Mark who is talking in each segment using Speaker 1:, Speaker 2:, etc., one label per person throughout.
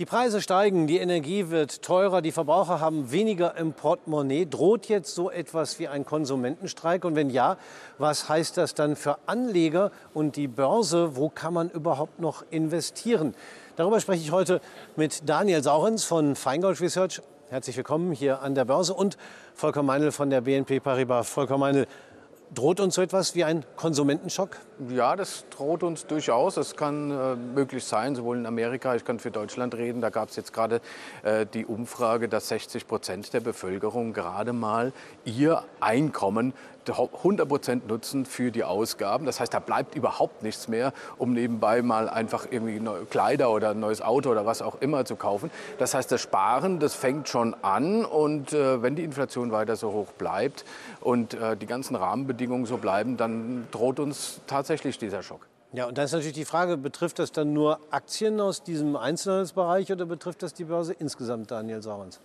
Speaker 1: Die Preise steigen, die Energie wird teurer, die Verbraucher haben weniger im Portemonnaie. Droht jetzt so etwas wie ein Konsumentenstreik? Und wenn ja, was heißt das dann für Anleger und die Börse? Wo kann man überhaupt noch investieren? Darüber spreche ich heute mit Daniel Saurens von Feingold Research. Herzlich willkommen hier an der Börse und Volker Meinl von der BNP Paribas. Volker Meinl, Droht uns so etwas wie ein Konsumentenschock?
Speaker 2: Ja, das droht uns durchaus. Es kann äh, möglich sein, sowohl in Amerika, ich kann für Deutschland reden, da gab es jetzt gerade äh, die Umfrage, dass 60 Prozent der Bevölkerung gerade mal ihr Einkommen 100 Prozent nutzen für die Ausgaben. Das heißt, da bleibt überhaupt nichts mehr, um nebenbei mal einfach irgendwie neue Kleider oder ein neues Auto oder was auch immer zu kaufen. Das heißt, das Sparen, das fängt schon an und äh, wenn die Inflation weiter so hoch bleibt und äh, die ganzen Rahmenbedingungen so bleiben, dann droht uns tatsächlich dieser Schock.
Speaker 1: Ja, und da ist natürlich die Frage, betrifft das dann nur Aktien aus diesem Einzelhandelsbereich oder betrifft das die Börse insgesamt, Daniel Saurens?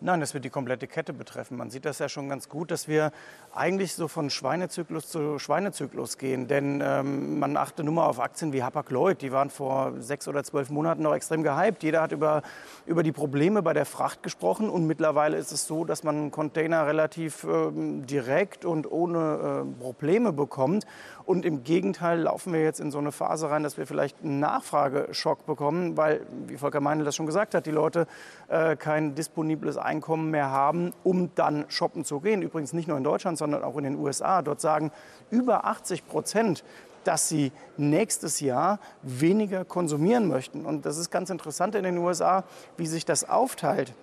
Speaker 3: Nein, das wird die komplette Kette betreffen. Man sieht das ja schon ganz gut, dass wir eigentlich so von Schweinezyklus zu Schweinezyklus gehen. Denn ähm, man achte nur mal auf Aktien wie Hapag-Lloyd. Die waren vor sechs oder zwölf Monaten noch extrem gehypt. Jeder hat über, über die Probleme bei der Fracht gesprochen. Und mittlerweile ist es so, dass man Container relativ ähm, direkt und ohne äh, Probleme bekommt. Und im Gegenteil laufen wir jetzt in so eine Phase rein, dass wir vielleicht einen Nachfrageschock bekommen, weil, wie Volker Meinl das schon gesagt hat, die Leute äh, kein disponibles Einkommen mehr haben, um dann shoppen zu gehen. Übrigens nicht nur in Deutschland, sondern auch in den USA. Dort sagen über 80 Prozent, dass sie nächstes Jahr weniger konsumieren möchten. Und das ist ganz interessant in den USA, wie sich das aufteilt.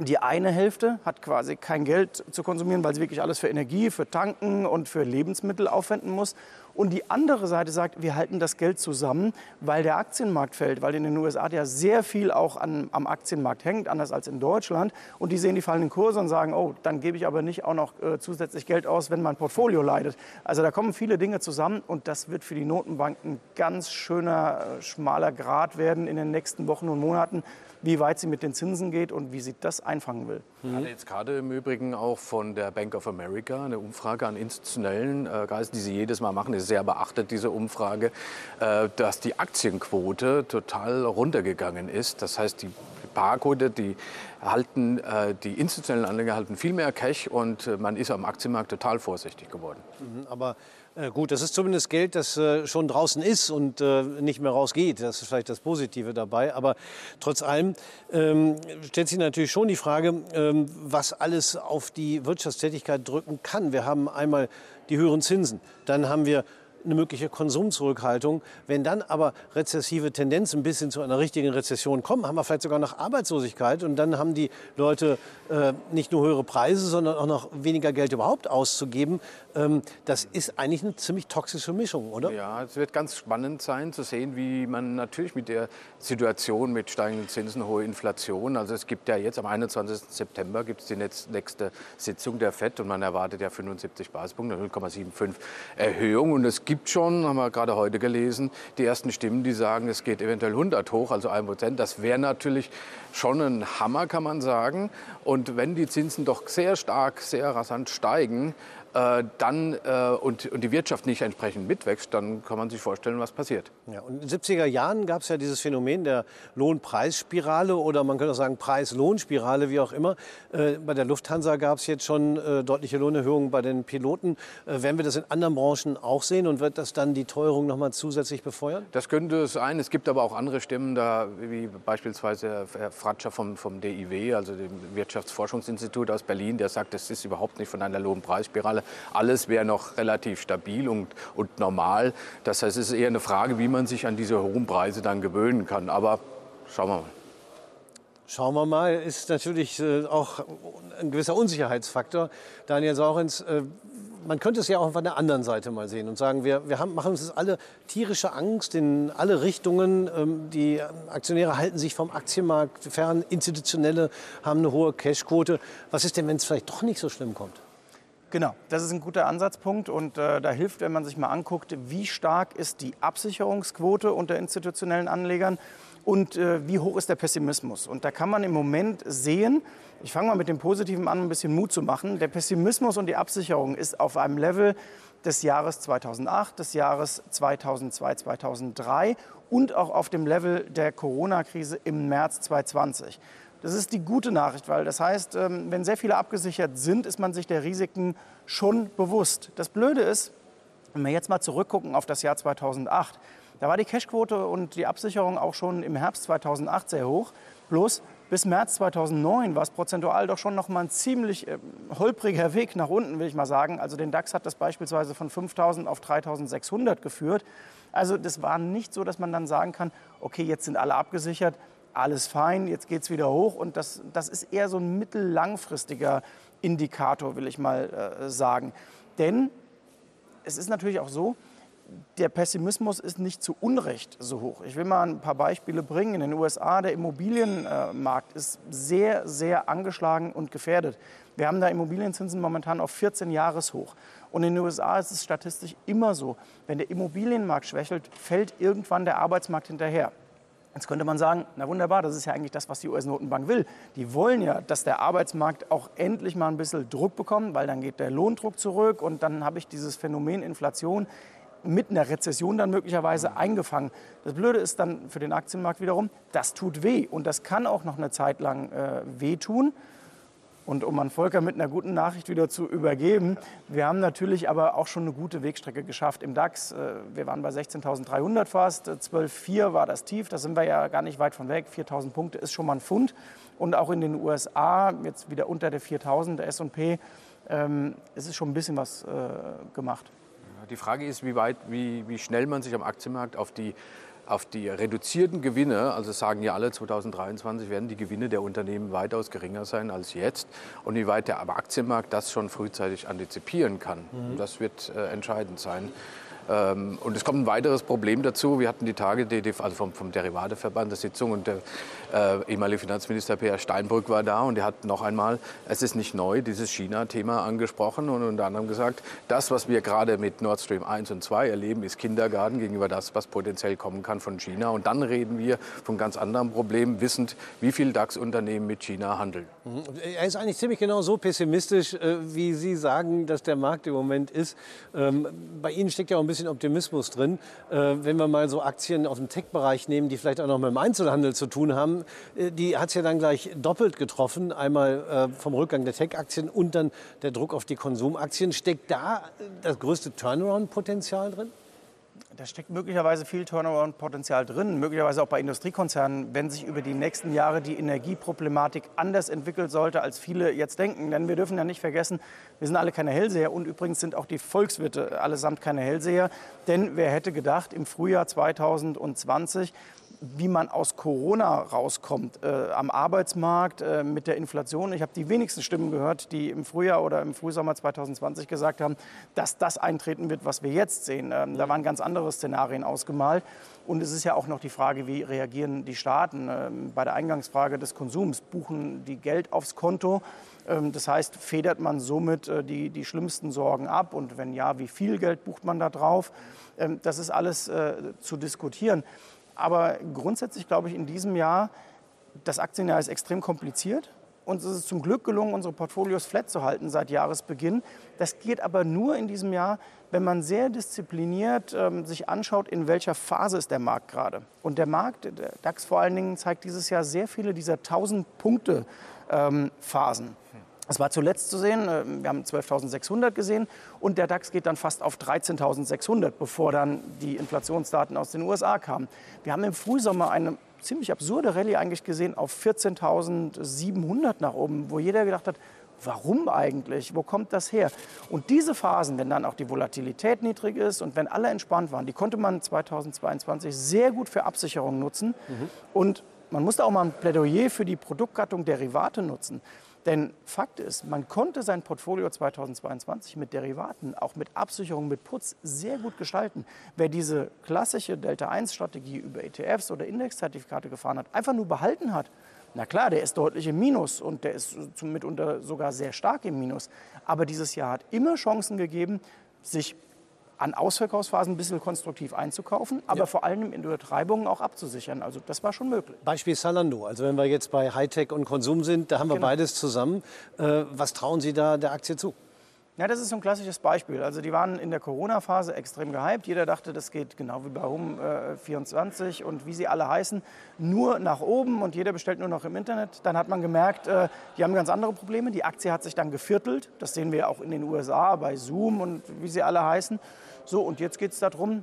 Speaker 3: Die eine Hälfte hat quasi kein Geld zu konsumieren, weil sie wirklich alles für Energie, für Tanken und für Lebensmittel aufwenden muss. Und die andere Seite sagt, wir halten das Geld zusammen, weil der Aktienmarkt fällt, weil in den USA ja sehr viel auch an, am Aktienmarkt hängt, anders als in Deutschland. Und die sehen die fallenden Kurse und sagen, oh, dann gebe ich aber nicht auch noch äh, zusätzlich Geld aus, wenn mein Portfolio leidet. Also da kommen viele Dinge zusammen und das wird für die Notenbanken ein ganz schöner, äh, schmaler Grad werden in den nächsten Wochen und Monaten wie weit sie mit den Zinsen geht und wie sie das einfangen will.
Speaker 2: Ich hatte jetzt gerade im Übrigen auch von der Bank of America eine Umfrage an institutionellen äh, Geistern, die sie jedes Mal machen, ist sehr beachtet, diese Umfrage, äh, dass die Aktienquote total runtergegangen ist. Das heißt, die Barquote, die halten, äh, die institutionellen Anleger halten viel mehr Cash und äh, man ist am Aktienmarkt total vorsichtig geworden.
Speaker 1: Mhm, aber gut, das ist zumindest Geld, das äh, schon draußen ist und äh, nicht mehr rausgeht. Das ist vielleicht das Positive dabei. Aber trotz allem ähm, stellt sich natürlich schon die Frage, ähm, was alles auf die Wirtschaftstätigkeit drücken kann. Wir haben einmal die höheren Zinsen, dann haben wir eine mögliche Konsumzurückhaltung. Wenn dann aber rezessive Tendenzen bis hin zu einer richtigen Rezession kommen, haben wir vielleicht sogar noch Arbeitslosigkeit und dann haben die Leute äh, nicht nur höhere Preise, sondern auch noch weniger Geld überhaupt auszugeben. Ähm, das ist eigentlich eine ziemlich toxische Mischung, oder?
Speaker 2: Ja, es wird ganz spannend sein zu sehen, wie man natürlich mit der Situation mit steigenden Zinsen, hohe Inflation, also es gibt ja jetzt am 21. September gibt es die nächste Sitzung der FED und man erwartet ja 75 Basispunkte, 0,75 Erhöhung und es gibt schon, haben wir gerade heute gelesen, die ersten Stimmen, die sagen, es geht eventuell 100 hoch, also 1 Prozent. Das wäre natürlich schon ein Hammer, kann man sagen. Und wenn die Zinsen doch sehr stark, sehr rasant steigen, äh, dann, äh, und, und die Wirtschaft nicht entsprechend mitwächst, dann kann man sich vorstellen, was passiert.
Speaker 1: Ja, und in den 70er Jahren gab es ja dieses Phänomen der Lohnpreisspirale oder man könnte auch sagen Preis-Lohnspirale, wie auch immer. Äh, bei der Lufthansa gab es jetzt schon äh, deutliche Lohnerhöhungen bei den Piloten. Äh, werden wir das in anderen Branchen auch sehen und wird das dann die Teuerung noch mal zusätzlich befeuern?
Speaker 2: Das könnte es sein. Es gibt aber auch andere Stimmen, da, wie beispielsweise Herr Fratscher vom, vom DIW, also dem Wirtschaftsforschungsinstitut aus Berlin, der sagt, das ist überhaupt nicht von einer Lohnpreisspirale Signale. Alles wäre noch relativ stabil und, und normal. Das heißt, es ist eher eine Frage, wie man sich an diese hohen Preise dann gewöhnen kann. Aber schauen wir mal.
Speaker 1: Schauen wir mal, ist natürlich äh, auch ein gewisser Unsicherheitsfaktor. Daniel Saurens, äh, man könnte es ja auch von der anderen Seite mal sehen und sagen, wir, wir haben, machen uns alle tierische Angst in alle Richtungen. Ähm, die Aktionäre halten sich vom Aktienmarkt fern, institutionelle haben eine hohe Cashquote. Was ist denn, wenn es vielleicht doch nicht so schlimm kommt?
Speaker 3: Genau, das ist ein guter Ansatzpunkt und äh, da hilft, wenn man sich mal anguckt, wie stark ist die Absicherungsquote unter institutionellen Anlegern und äh, wie hoch ist der Pessimismus. Und da kann man im Moment sehen, ich fange mal mit dem Positiven an, ein bisschen Mut zu machen. Der Pessimismus und die Absicherung ist auf einem Level, des Jahres 2008, des Jahres 2002, 2003 und auch auf dem Level der Corona-Krise im März 2020. Das ist die gute Nachricht, weil das heißt, ähm, wenn sehr viele abgesichert sind, ist man sich der Risiken schon bewusst. Das Blöde ist, wenn wir jetzt mal zurückgucken auf das Jahr 2008, da war die Cashquote und die Absicherung auch schon im Herbst 2008 sehr hoch. Bloß bis März 2009 war es prozentual doch schon noch mal ein ziemlich äh, holpriger Weg nach unten, will ich mal sagen. Also den DAX hat das beispielsweise von 5.000 auf 3.600 geführt. Also das war nicht so, dass man dann sagen kann, okay, jetzt sind alle abgesichert, alles fein, jetzt geht es wieder hoch. Und das, das ist eher so ein mittellangfristiger Indikator, will ich mal äh, sagen. Denn es ist natürlich auch so, der Pessimismus ist nicht zu Unrecht so hoch. Ich will mal ein paar Beispiele bringen. In den USA, der Immobilienmarkt ist sehr, sehr angeschlagen und gefährdet. Wir haben da Immobilienzinsen momentan auf 14 Jahreshoch. Und in den USA ist es statistisch immer so, wenn der Immobilienmarkt schwächelt, fällt irgendwann der Arbeitsmarkt hinterher. Jetzt könnte man sagen, na wunderbar, das ist ja eigentlich das, was die US-Notenbank will. Die wollen ja, dass der Arbeitsmarkt auch endlich mal ein bisschen Druck bekommt, weil dann geht der Lohndruck zurück und dann habe ich dieses Phänomen Inflation mit einer Rezession dann möglicherweise eingefangen. Das Blöde ist dann für den Aktienmarkt wiederum, das tut weh und das kann auch noch eine Zeit lang äh, wehtun. Und um an Volker mit einer guten Nachricht wieder zu übergeben, wir haben natürlich aber auch schon eine gute Wegstrecke geschafft im DAX. Äh, wir waren bei 16.300 fast, 12.4 war das Tief, da sind wir ja gar nicht weit von weg. 4.000 Punkte ist schon mal ein Pfund. Und auch in den USA, jetzt wieder unter der 4.000, der S&P, ähm, es ist schon ein bisschen was äh, gemacht.
Speaker 2: Die Frage ist, wie, weit, wie, wie schnell man sich am Aktienmarkt auf die, auf die reduzierten Gewinne, also sagen ja alle, 2023 werden die Gewinne der Unternehmen weitaus geringer sein als jetzt und wie weit der Aktienmarkt das schon frühzeitig antizipieren kann. Mhm. Das wird äh, entscheidend sein. Ähm, und es kommt ein weiteres Problem dazu. Wir hatten die Tage also vom, vom Derivateverband der Sitzung und der äh, ehemalige Finanzminister Peer Steinbrück war da und er hat noch einmal, es ist nicht neu, dieses China-Thema angesprochen und unter anderem gesagt, das, was wir gerade mit Nord Stream 1 und 2 erleben, ist Kindergarten gegenüber das, was potenziell kommen kann von China. Und dann reden wir von ganz anderen Problemen, wissend, wie viele DAX-Unternehmen mit China handeln.
Speaker 1: Mhm. Er ist eigentlich ziemlich genau so pessimistisch, äh, wie Sie sagen, dass der Markt im Moment ist. Ähm, bei Ihnen steckt ja auch ein bisschen Optimismus drin. Äh, wenn wir mal so Aktien aus dem Tech-Bereich nehmen, die vielleicht auch noch mit dem Einzelhandel zu tun haben, äh, die hat es ja dann gleich doppelt getroffen. Einmal äh, vom Rückgang der Tech-Aktien und dann der Druck auf die Konsumaktien. Steckt da das größte Turnaround-Potenzial drin?
Speaker 3: Da steckt möglicherweise viel Turnaround-Potenzial drin, möglicherweise auch bei Industriekonzernen, wenn sich über die nächsten Jahre die Energieproblematik anders entwickelt sollte, als viele jetzt denken. Denn wir dürfen ja nicht vergessen, wir sind alle keine Hellseher und übrigens sind auch die Volkswirte allesamt keine Hellseher. Denn wer hätte gedacht, im Frühjahr 2020 wie man aus Corona rauskommt äh, am Arbeitsmarkt äh, mit der Inflation. Ich habe die wenigsten Stimmen gehört, die im Frühjahr oder im Frühsommer 2020 gesagt haben, dass das eintreten wird, was wir jetzt sehen. Ähm, da waren ganz andere Szenarien ausgemalt. Und es ist ja auch noch die Frage, wie reagieren die Staaten ähm, bei der Eingangsfrage des Konsums? Buchen die Geld aufs Konto? Ähm, das heißt, federt man somit äh, die, die schlimmsten Sorgen ab? Und wenn ja, wie viel Geld bucht man da drauf? Ähm, das ist alles äh, zu diskutieren. Aber grundsätzlich glaube ich in diesem Jahr, das Aktienjahr ist extrem kompliziert. Uns ist es zum Glück gelungen, unsere Portfolios flat zu halten seit Jahresbeginn. Das geht aber nur in diesem Jahr, wenn man sehr diszipliniert ähm, sich anschaut, in welcher Phase ist der Markt gerade. Und der Markt, der DAX vor allen Dingen, zeigt dieses Jahr sehr viele dieser 1000-Punkte-Phasen. Ähm, das war zuletzt zu sehen, äh, wir haben 12.600 gesehen und der DAX geht dann fast auf 13.600, bevor dann die Inflationsdaten aus den USA kamen. Wir haben im Frühsommer eine ziemlich absurde Rallye eigentlich gesehen auf 14.700 nach oben, wo jeder gedacht hat, warum eigentlich? Wo kommt das her? Und diese Phasen, wenn dann auch die Volatilität niedrig ist und wenn alle entspannt waren, die konnte man 2022 sehr gut für Absicherung nutzen. Mhm. Und man musste auch mal ein Plädoyer für die Produktgattung Derivate nutzen. Denn Fakt ist, man konnte sein Portfolio 2022 mit Derivaten, auch mit Absicherung, mit Putz sehr gut gestalten. Wer diese klassische Delta-1-Strategie über ETFs oder Indexzertifikate gefahren hat, einfach nur behalten hat, na klar, der ist deutlich im Minus und der ist mitunter sogar sehr stark im Minus. Aber dieses Jahr hat immer Chancen gegeben, sich an Ausverkaufsphasen ein bisschen konstruktiv einzukaufen, aber ja. vor allem in Übertreibungen auch abzusichern. Also das war schon möglich.
Speaker 1: Beispiel Salando. Also wenn wir jetzt bei Hightech und Konsum sind, da haben wir genau. beides zusammen. Äh, was trauen Sie da der Aktie zu?
Speaker 3: Ja, das ist so ein klassisches Beispiel. Also die waren in der Corona-Phase extrem gehypt. Jeder dachte, das geht genau wie bei Home24 äh, und wie sie alle heißen, nur nach oben und jeder bestellt nur noch im Internet. Dann hat man gemerkt, äh, die haben ganz andere Probleme. Die Aktie hat sich dann geviertelt. Das sehen wir auch in den USA bei Zoom und wie sie alle heißen. So, und jetzt geht es darum,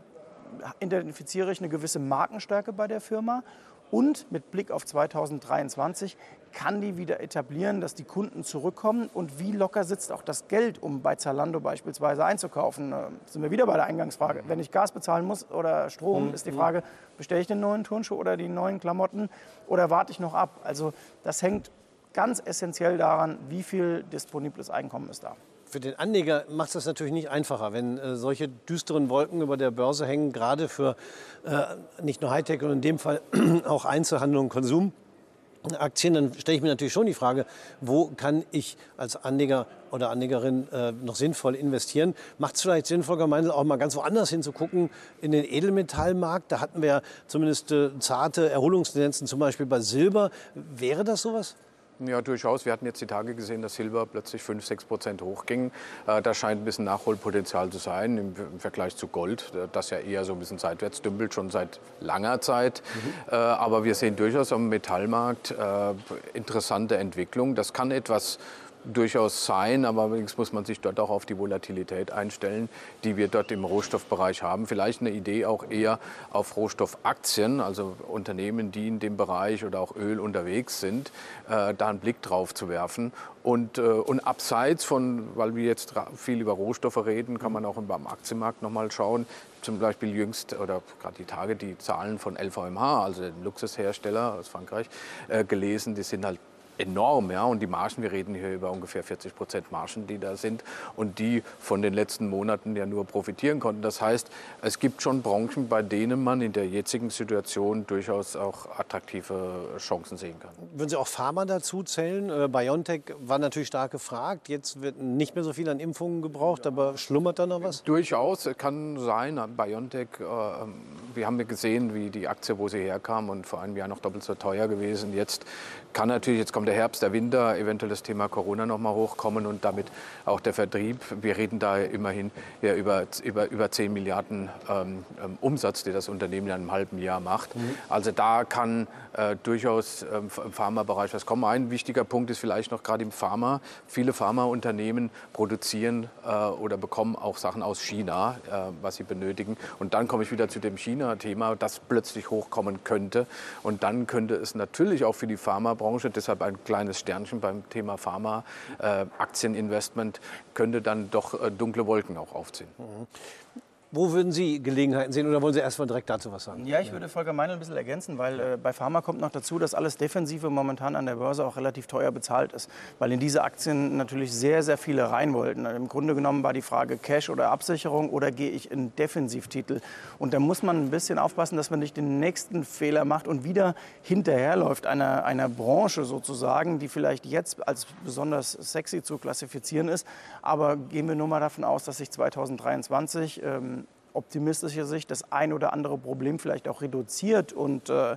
Speaker 3: identifiziere ich eine gewisse Markenstärke bei der Firma und mit Blick auf 2023 kann die wieder etablieren, dass die Kunden zurückkommen und wie locker sitzt auch das Geld, um bei Zalando beispielsweise einzukaufen. Da sind wir wieder bei der Eingangsfrage. Wenn ich Gas bezahlen muss oder Strom, mhm. ist die Frage, bestelle ich den neuen Turnschuh oder die neuen Klamotten oder warte ich noch ab? Also das hängt ganz essentiell daran, wie viel disponibles Einkommen ist da.
Speaker 1: Für den Anleger macht es das natürlich nicht einfacher, wenn äh, solche düsteren Wolken über der Börse hängen, gerade für äh, nicht nur Hightech, sondern in dem Fall auch Einzelhandel und Konsum. Aktien, dann stelle ich mir natürlich schon die Frage, wo kann ich als Anleger oder Anlegerin äh, noch sinnvoll investieren? Macht es vielleicht Sinn, Volker auch mal ganz woanders hinzugucken, in den Edelmetallmarkt? Da hatten wir ja zumindest äh, zarte Erholungstendenzen, zum Beispiel bei Silber. Wäre das sowas?
Speaker 2: Ja, durchaus. Wir hatten jetzt die Tage gesehen, dass Silber plötzlich 5, 6 Prozent hochging. Äh, da scheint ein bisschen Nachholpotenzial zu sein im, Vergleich zu Gold, äh, das ja eher so ein bisschen seitwärts dümpelt, schon seit langer Zeit. Mhm. Äh, aber wir sehen durchaus am Metallmarkt interessante Entwicklung. Das kann etwas durchaus sein, aber allerdings muss man sich dort auch auf die Volatilität einstellen, die wir dort im Rohstoffbereich haben. Vielleicht eine Idee auch eher auf Rohstoffaktien, also Unternehmen, die in dem Bereich oder auch Öl unterwegs sind, äh, da einen Blick drauf zu werfen. Und, äh, und abseits von, weil wir jetzt viel über Rohstoffe reden, kann man auch beim Aktienmarkt nochmal schauen. Zum Beispiel jüngst oder gerade die Tage die Zahlen von LVMH, also dem Luxushersteller aus Frankreich, äh, gelesen. Die sind halt enorm. Ja? Und die Margen, wir reden hier über ungefähr 40 Prozent Margen, die da sind und die von den letzten Monaten ja nur profitieren konnten. Das heißt, es gibt schon Branchen, bei denen man in der jetzigen Situation durchaus auch attraktive Chancen sehen kann.
Speaker 1: Würden Sie auch Pharma dazu zählen? Äh, BioNTech war natürlich stark gefragt. Jetzt wird nicht mehr so viel an Impfungen gebraucht, aber schlummert da noch was?
Speaker 2: Durchaus kann sein. BioNTech, äh, wir haben ja gesehen, wie die Aktie, wo sie herkam und vor einem Jahr noch doppelt so teuer gewesen. Jetzt kann natürlich, jetzt kommt der Herbst, der Winter, eventuell das Thema Corona noch mal hochkommen und damit auch der Vertrieb. Wir reden da immerhin ja über, über, über 10 Milliarden ähm, ähm, Umsatz, die das Unternehmen in einem halben Jahr macht. Mhm. Also da kann äh, durchaus äh, im Pharmabereich was kommen. Ein wichtiger Punkt ist vielleicht noch gerade im Pharma. Viele Pharmaunternehmen produzieren äh, oder bekommen auch Sachen aus China, äh, was sie benötigen. Und dann komme ich wieder zu dem China-Thema, das plötzlich hochkommen könnte. Und dann könnte es natürlich auch für die Pharmabranche, deshalb ein kleines Sternchen beim Thema Pharma, äh, Aktieninvestment, könnte dann doch äh, dunkle Wolken auch aufziehen. Mhm.
Speaker 1: Wo würden Sie Gelegenheiten sehen oder wollen Sie erst mal direkt dazu was sagen?
Speaker 3: Ja, ich würde Volker Meinl ein bisschen ergänzen, weil äh, bei Pharma kommt noch dazu, dass alles Defensive momentan an der Börse auch relativ teuer bezahlt ist, weil in diese Aktien natürlich sehr, sehr viele rein wollten. Im Grunde genommen war die Frage Cash oder Absicherung oder gehe ich in Defensivtitel. Und da muss man ein bisschen aufpassen, dass man nicht den nächsten Fehler macht und wieder hinterherläuft einer, einer Branche sozusagen, die vielleicht jetzt als besonders sexy zu klassifizieren ist. Aber gehen wir nur mal davon aus, dass sich 2023 ähm, optimistischer Sicht das ein oder andere Problem vielleicht auch reduziert und, äh,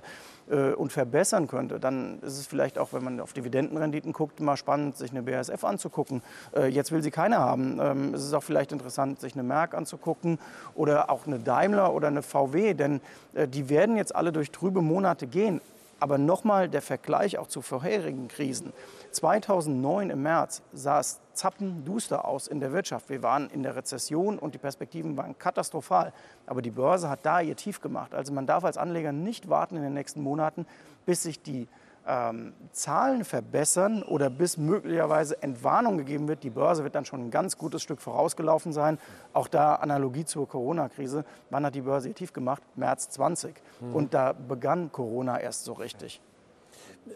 Speaker 3: äh, und verbessern könnte, dann ist es vielleicht auch, wenn man auf Dividendenrenditen guckt, mal spannend, sich eine BASF anzugucken. Äh, jetzt will sie keine haben. Ähm, es ist auch vielleicht interessant, sich eine Merck anzugucken oder auch eine Daimler oder eine VW, denn äh, die werden jetzt alle durch trübe Monate gehen. Aber nochmal der Vergleich auch zu vorherigen Krisen. 2009 im März sah es zappenduster aus in der Wirtschaft. Wir waren in der Rezession und die Perspektiven waren katastrophal. Aber die Börse hat da ihr Tief gemacht. Also man darf als Anleger nicht warten in den nächsten Monaten, bis sich die ähm, Zahlen verbessern oder bis möglicherweise Entwarnung gegeben wird. Die Börse wird dann schon ein ganz gutes Stück vorausgelaufen sein. Auch da Analogie zur Corona-Krise. Wann hat die Börse ihr Tief gemacht? März 20. Mhm. Und da begann Corona erst so richtig.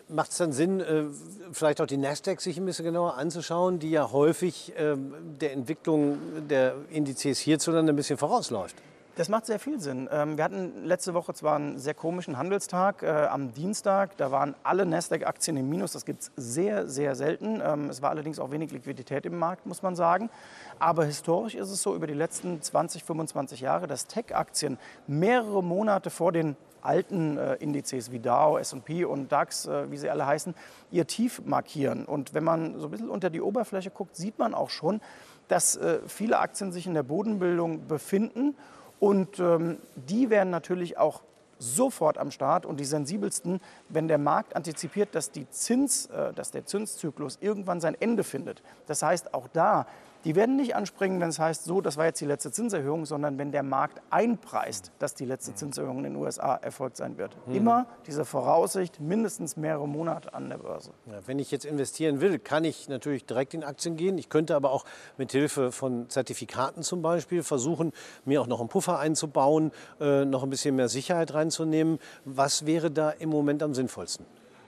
Speaker 1: Macht es dann Sinn, äh, vielleicht auch die Nasdaq sich ein bisschen genauer anzuschauen, die ja häufig ähm, der Entwicklung der Indizes hierzulande ein bisschen vorausläuft?
Speaker 3: Das macht sehr viel Sinn. Ähm, wir hatten letzte Woche zwar einen sehr komischen Handelstag äh, am Dienstag. Da waren alle Nasdaq-Aktien im Minus. Das gibt es sehr, sehr selten. Ähm, es war allerdings auch wenig Liquidität im Markt, muss man sagen. Aber historisch ist es so, über die letzten 20, 25 Jahre, dass Tech-Aktien mehrere Monate vor den alten äh, Indizes wie Dow, S&P und DAX, äh, wie sie alle heißen, ihr Tief markieren. Und wenn man so ein bisschen unter die Oberfläche guckt, sieht man auch schon, dass äh, viele Aktien sich in der Bodenbildung befinden und ähm, die werden natürlich auch sofort am Start und die sensibelsten, wenn der Markt antizipiert, dass, die Zins, äh, dass der Zinszyklus irgendwann sein Ende findet. Das heißt, auch da die werden nicht anspringen, wenn es heißt, so, das war jetzt die letzte Zinserhöhung, sondern wenn der Markt einpreist, dass die letzte Zinserhöhung in den USA erfolgt sein wird. Mhm. Immer diese Voraussicht, mindestens mehrere Monate an der Börse.
Speaker 1: Ja, wenn ich jetzt investieren will, kann ich natürlich direkt in Aktien gehen. Ich könnte aber auch mit Hilfe von Zertifikaten zum Beispiel versuchen, mir auch noch einen Puffer einzubauen, äh, noch ein bisschen mehr Sicherheit reinzunehmen. Was wäre da im Moment am sinnvollsten?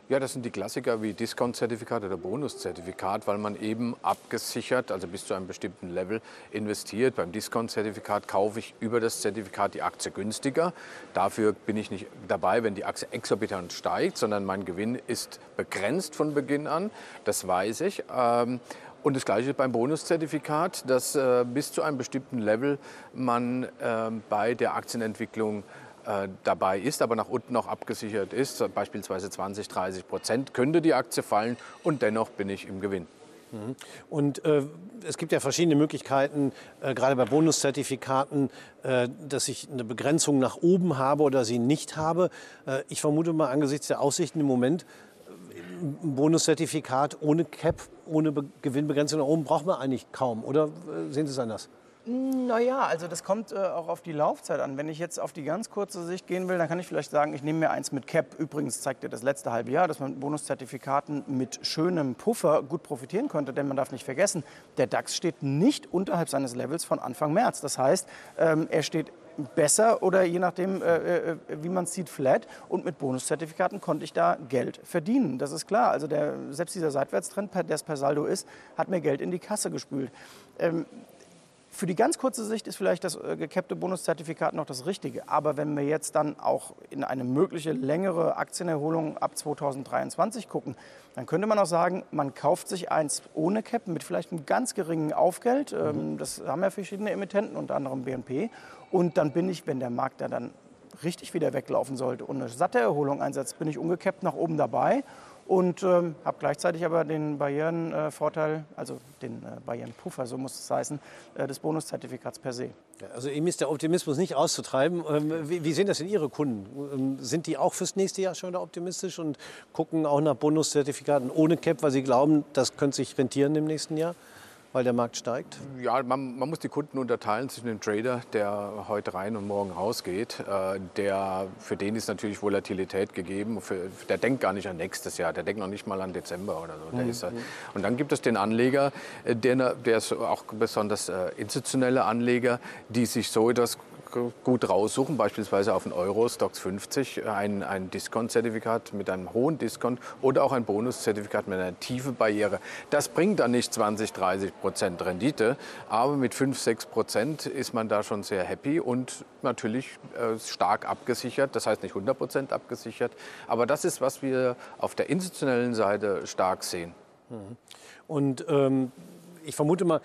Speaker 2: Ja, das sind die Klassiker wie Discount-Zertifikat oder Bonuszertifikat, weil man eben abgesichert, also bis zu einem bestimmten Level investiert. Beim Discount-Zertifikat kaufe ich über das Zertifikat die Aktie günstiger. Dafür bin ich nicht dabei, wenn die Aktie exorbitant steigt, sondern mein Gewinn ist begrenzt von Beginn an. Das weiß ich. Ähm, und das Gleiche beim Bonuszertifikat, dass äh, bis zu einem bestimmten Level man äh, bei der Aktienentwicklung äh, dabei ist, aber nach unten noch abgesichert ist, beispielsweise 20, 30 Prozent, könnte die Aktie fallen und dennoch bin ich im Gewinn.
Speaker 1: Mhm. Und äh, es gibt ja verschiedene Möglichkeiten, äh, gerade bei Bonuszertifikaten, äh, dass ich eine Begrenzung nach oben habe oder sie nicht habe. Äh, ich vermute mal angesichts der Aussichten im Moment, äh, ein Bonuszertifikat ohne Cap, ohne Be Gewinnbegrenzung nach oben braucht man eigentlich kaum. Oder sehen Sie es anders?
Speaker 3: Naja, also das kommt äh, auch auf die Laufzeit an. Wenn ich jetzt auf die ganz kurze Sicht gehen will, dann kann ich vielleicht sagen, ich nehme mir eins mit Cap. Übrigens zeigt ja das letzte halbe Jahr, dass man mit Bonuszertifikaten mit schönem Puffer gut profitieren konnte. Denn man darf nicht vergessen, der DAX steht nicht unterhalb seines Levels von Anfang März. Das heißt, ähm, er steht besser oder je nachdem, äh, äh, wie man es sieht, flat. Und mit Bonuszertifikaten konnte ich da Geld verdienen. Das ist klar. Also der, selbst dieser Seitwärtstrend, der es per Saldo ist, hat mir Geld in die Kasse gespült. Ähm, für die ganz kurze Sicht ist vielleicht das äh, gekappte Bonuszertifikat noch das Richtige. Aber wenn wir jetzt dann auch in eine mögliche längere Aktienerholung ab 2023 gucken, dann könnte man auch sagen, man kauft sich eins ohne Cap mit vielleicht einem ganz geringen Aufgeld. Ähm, mhm. Das haben ja verschiedene Emittenten, unter anderem BNP. Und dann bin ich, wenn der Markt da dann richtig wieder weglaufen sollte und eine satte Erholung einsetzt, bin ich ungekappt nach oben dabei und ähm, habe gleichzeitig aber den Barrierenvorteil, äh, also den äh, Barrierenpuffer, so muss es heißen, äh, des Bonuszertifikats per se.
Speaker 1: Also ihm ist der Optimismus nicht auszutreiben. Ähm, wie, wie, sehen das denn Ihre Kunden? Ähm, sind die auch fürs nächste Jahr schon optimistisch und gucken auch nach Bonuszertifikaten ohne Cap, weil sie glauben, das könnte sich rentieren im nächsten Jahr? Weil der Markt steigt?
Speaker 2: Ja, man, man, muss die Kunden unterteilen zwischen dem Trader, der heute rein und morgen rausgeht. Äh, der, für den ist natürlich Volatilität gegeben. Für, der denkt gar nicht an nächstes Jahr, der denkt noch nicht mal an Dezember oder so. Mhm. Ist, und dann gibt es den Anleger, äh, der, der ist auch besonders äh, institutionelle Anleger, die sich so etwas gut raussuchen, beispielsweise auf den Euro Stocks 50 ein, ein Discount-Zertifikat mit einem hohen Discount oder auch ein Bonus-Zertifikat mit einer tiefen Barriere. Das bringt dann nicht 20, 30 Prozent Rendite, aber mit 5, 6 Prozent ist man da schon sehr happy und natürlich äh, stark abgesichert, das heißt nicht 100 Prozent abgesichert, aber das ist, was wir auf der institutionellen Seite stark sehen.
Speaker 1: Mhm. Und ähm, ich vermute mal,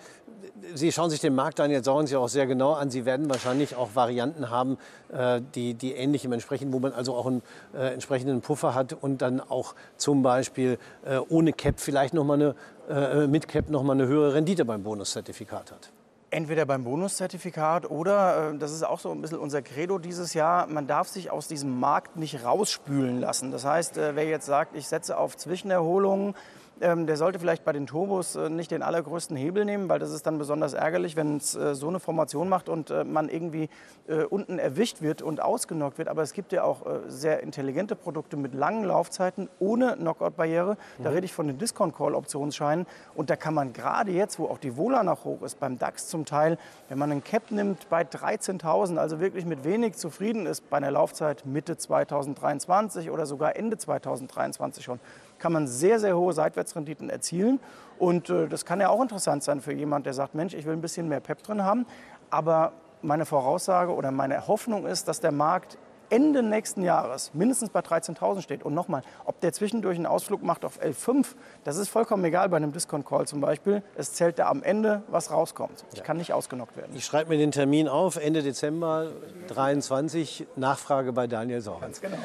Speaker 1: Sie schauen sich den Markt an, jetzt sauern Sie auch sehr genau an. Sie werden wahrscheinlich auch Varianten haben, äh, die, die ähnlich im entsprechenden, wo man also auch einen äh, entsprechenden Puffer hat und dann auch zum Beispiel äh, ohne Cap vielleicht noch mal eine, äh, mit Cap noch mal eine höhere Rendite beim Bonuszertifikat hat.
Speaker 3: Entweder beim Bonuszertifikat oder, äh, das ist auch so ein bisschen unser Credo dieses Jahr, man darf sich aus diesem Markt nicht rausspülen lassen. Das heißt, äh, wer jetzt sagt, ich setze auf Zwischenerholungen, ähm, der sollte vielleicht bei den Turbos äh, nicht den allergrößten Hebel nehmen, weil das ist dann besonders ärgerlich, wenn es äh, so eine Formation macht und äh, man irgendwie äh, unten erwischt wird und ausgenockt wird. Aber es gibt ja auch äh, sehr intelligente Produkte mit langen Laufzeiten ohne Knockout-Barriere. Da mhm. rede ich von den Discount-Call-Optionsscheinen. Und da kann man gerade jetzt, wo auch die Vola noch hoch ist, beim DAX zum Teil, wenn man einen Cap nimmt bei 13.000, also wirklich mit wenig zufrieden ist bei einer Laufzeit Mitte 2023 oder sogar Ende 2023 schon, kann man sehr, sehr hohe Seitwärtsrenditen erzielen. Und äh, das kann ja auch interessant sein für jemand, der sagt, Mensch, ich will ein bisschen mehr Pep drin haben. Aber meine Voraussage oder meine Hoffnung ist, dass der Markt Ende nächsten Jahres mindestens bei 13.000 steht. Und nochmal, ob der zwischendurch einen Ausflug macht auf 11.5, das ist vollkommen egal bei einem Discount-Call zum Beispiel. Es zählt da am Ende, was rauskommt. Ich kann nicht ausgenockt werden.
Speaker 1: Ich schreibe mir den Termin auf, Ende Dezember 23, Nachfrage bei Daniel Sauer.
Speaker 3: Ganz genau.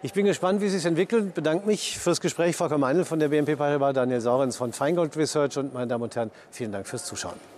Speaker 1: Ich bin gespannt, wie es sich entwickelt. Ich bedanke mich fürs Gespräch, Frau Meinl von der BNP Paribas, Daniel Saurens von Feingold Research und meine Damen und Herren, vielen Dank fürs Zuschauen.